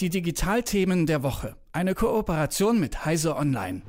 Die Digitalthemen der Woche. Eine Kooperation mit Heise Online.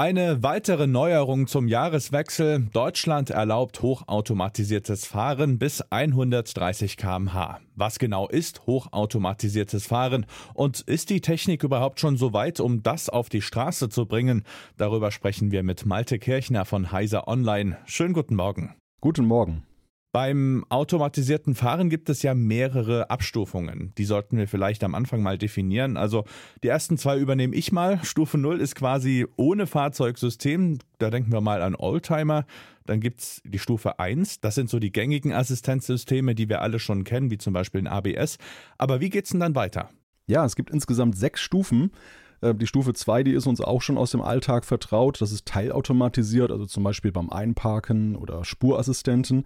Eine weitere Neuerung zum Jahreswechsel. Deutschland erlaubt hochautomatisiertes Fahren bis 130 kmh. Was genau ist hochautomatisiertes Fahren und ist die Technik überhaupt schon so weit, um das auf die Straße zu bringen? Darüber sprechen wir mit Malte Kirchner von Heiser Online. Schönen guten Morgen. Guten Morgen. Beim automatisierten Fahren gibt es ja mehrere Abstufungen. Die sollten wir vielleicht am Anfang mal definieren. Also die ersten zwei übernehme ich mal. Stufe 0 ist quasi ohne Fahrzeugsystem. Da denken wir mal an Oldtimer. Dann gibt es die Stufe 1. Das sind so die gängigen Assistenzsysteme, die wir alle schon kennen, wie zum Beispiel ein ABS. Aber wie geht's denn dann weiter? Ja, es gibt insgesamt sechs Stufen. Äh, die Stufe 2, die ist uns auch schon aus dem Alltag vertraut. Das ist teilautomatisiert, also zum Beispiel beim Einparken oder Spurassistenten.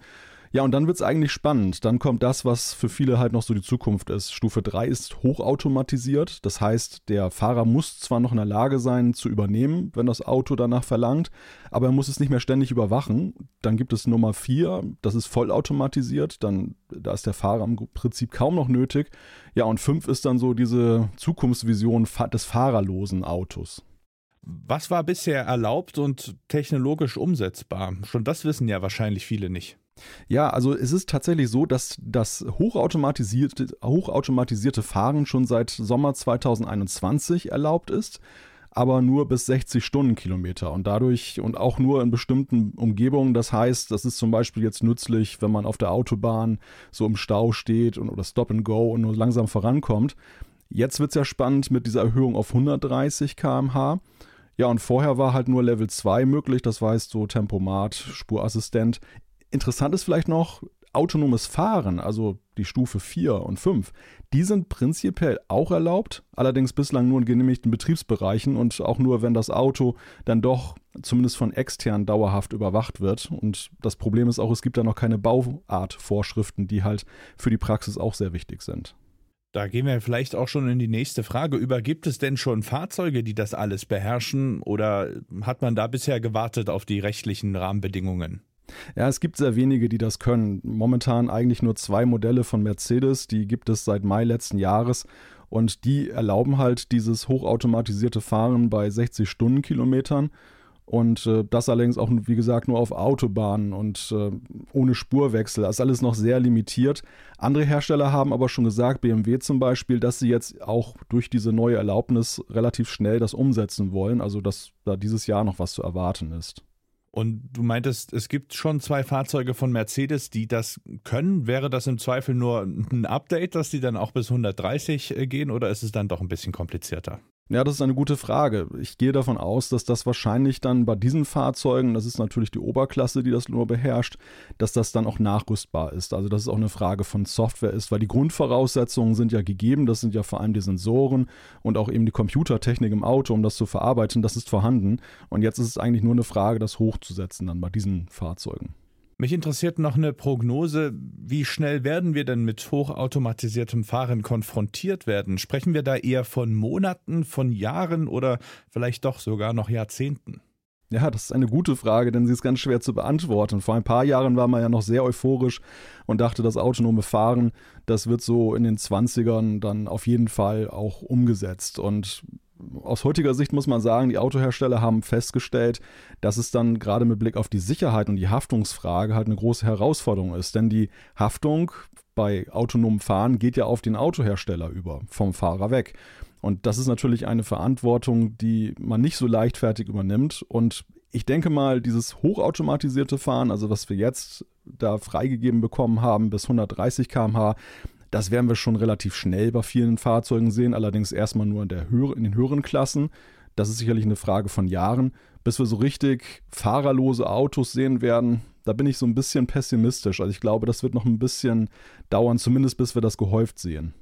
Ja, und dann wird es eigentlich spannend. Dann kommt das, was für viele halt noch so die Zukunft ist. Stufe 3 ist hochautomatisiert. Das heißt, der Fahrer muss zwar noch in der Lage sein zu übernehmen, wenn das Auto danach verlangt, aber er muss es nicht mehr ständig überwachen. Dann gibt es Nummer 4, das ist vollautomatisiert. Dann, da ist der Fahrer im Prinzip kaum noch nötig. Ja, und 5 ist dann so diese Zukunftsvision des fahrerlosen Autos. Was war bisher erlaubt und technologisch umsetzbar? Schon das wissen ja wahrscheinlich viele nicht. Ja, also es ist tatsächlich so, dass das hochautomatisierte, hochautomatisierte Fahren schon seit Sommer 2021 erlaubt ist, aber nur bis 60 Stundenkilometer und dadurch und auch nur in bestimmten Umgebungen. Das heißt, das ist zum Beispiel jetzt nützlich, wenn man auf der Autobahn so im Stau steht und, oder Stop and Go und nur langsam vorankommt. Jetzt wird es ja spannend mit dieser Erhöhung auf 130 km/h. Ja, und vorher war halt nur Level 2 möglich, das heißt so Tempomat, Spurassistent. Interessant ist vielleicht noch, autonomes Fahren, also die Stufe 4 und 5, die sind prinzipiell auch erlaubt, allerdings bislang nur in genehmigten Betriebsbereichen und auch nur, wenn das Auto dann doch zumindest von extern dauerhaft überwacht wird. Und das Problem ist auch, es gibt da noch keine Bauartvorschriften, die halt für die Praxis auch sehr wichtig sind. Da gehen wir vielleicht auch schon in die nächste Frage über. Gibt es denn schon Fahrzeuge, die das alles beherrschen oder hat man da bisher gewartet auf die rechtlichen Rahmenbedingungen? Ja, es gibt sehr wenige, die das können. Momentan eigentlich nur zwei Modelle von Mercedes, die gibt es seit Mai letzten Jahres und die erlauben halt dieses hochautomatisierte Fahren bei 60 Stundenkilometern. Und äh, das allerdings auch, wie gesagt, nur auf Autobahnen und äh, ohne Spurwechsel. Das ist alles noch sehr limitiert. Andere Hersteller haben aber schon gesagt, BMW zum Beispiel, dass sie jetzt auch durch diese neue Erlaubnis relativ schnell das umsetzen wollen. Also, dass da dieses Jahr noch was zu erwarten ist. Und du meintest, es gibt schon zwei Fahrzeuge von Mercedes, die das können. Wäre das im Zweifel nur ein Update, dass die dann auch bis 130 äh, gehen oder ist es dann doch ein bisschen komplizierter? Ja, das ist eine gute Frage. Ich gehe davon aus, dass das wahrscheinlich dann bei diesen Fahrzeugen, das ist natürlich die Oberklasse, die das nur beherrscht, dass das dann auch nachrüstbar ist. Also dass es auch eine Frage von Software ist, weil die Grundvoraussetzungen sind ja gegeben. Das sind ja vor allem die Sensoren und auch eben die Computertechnik im Auto, um das zu verarbeiten. Das ist vorhanden. Und jetzt ist es eigentlich nur eine Frage, das hochzusetzen dann bei diesen Fahrzeugen. Mich interessiert noch eine Prognose. Wie schnell werden wir denn mit hochautomatisiertem Fahren konfrontiert werden? Sprechen wir da eher von Monaten, von Jahren oder vielleicht doch sogar noch Jahrzehnten? Ja, das ist eine gute Frage, denn sie ist ganz schwer zu beantworten. Vor ein paar Jahren war man ja noch sehr euphorisch und dachte, das autonome Fahren, das wird so in den 20ern dann auf jeden Fall auch umgesetzt. Und aus heutiger Sicht muss man sagen, die Autohersteller haben festgestellt, dass es dann gerade mit Blick auf die Sicherheit und die Haftungsfrage halt eine große Herausforderung ist. Denn die Haftung bei autonomem Fahren geht ja auf den Autohersteller über, vom Fahrer weg. Und das ist natürlich eine Verantwortung, die man nicht so leichtfertig übernimmt. Und ich denke mal, dieses hochautomatisierte Fahren, also was wir jetzt da freigegeben bekommen haben, bis 130 km/h, das werden wir schon relativ schnell bei vielen Fahrzeugen sehen, allerdings erstmal nur in, der Höhe, in den höheren Klassen. Das ist sicherlich eine Frage von Jahren. Bis wir so richtig fahrerlose Autos sehen werden, da bin ich so ein bisschen pessimistisch. Also ich glaube, das wird noch ein bisschen dauern, zumindest bis wir das gehäuft sehen.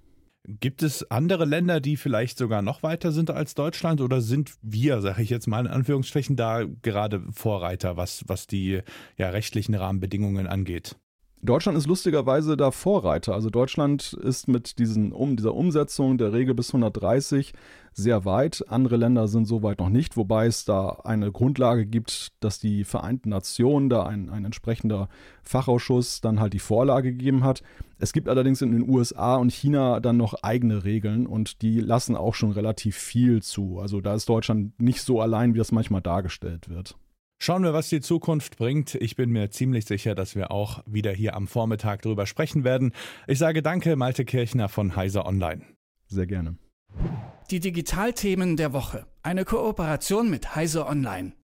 Gibt es andere Länder, die vielleicht sogar noch weiter sind als Deutschland oder sind wir, sage ich jetzt mal in Anführungsstrichen, da gerade Vorreiter, was, was die ja, rechtlichen Rahmenbedingungen angeht? Deutschland ist lustigerweise da Vorreiter. Also Deutschland ist mit diesen, um, dieser Umsetzung der Regel bis 130 sehr weit. Andere Länder sind so weit noch nicht, wobei es da eine Grundlage gibt, dass die Vereinten Nationen da ein, ein entsprechender Fachausschuss dann halt die Vorlage gegeben hat. Es gibt allerdings in den USA und China dann noch eigene Regeln und die lassen auch schon relativ viel zu. Also da ist Deutschland nicht so allein, wie das manchmal dargestellt wird. Schauen wir, was die Zukunft bringt. Ich bin mir ziemlich sicher, dass wir auch wieder hier am Vormittag drüber sprechen werden. Ich sage danke, Malte Kirchner von Heiser Online. Sehr gerne. Die Digitalthemen der Woche. Eine Kooperation mit Heiser Online.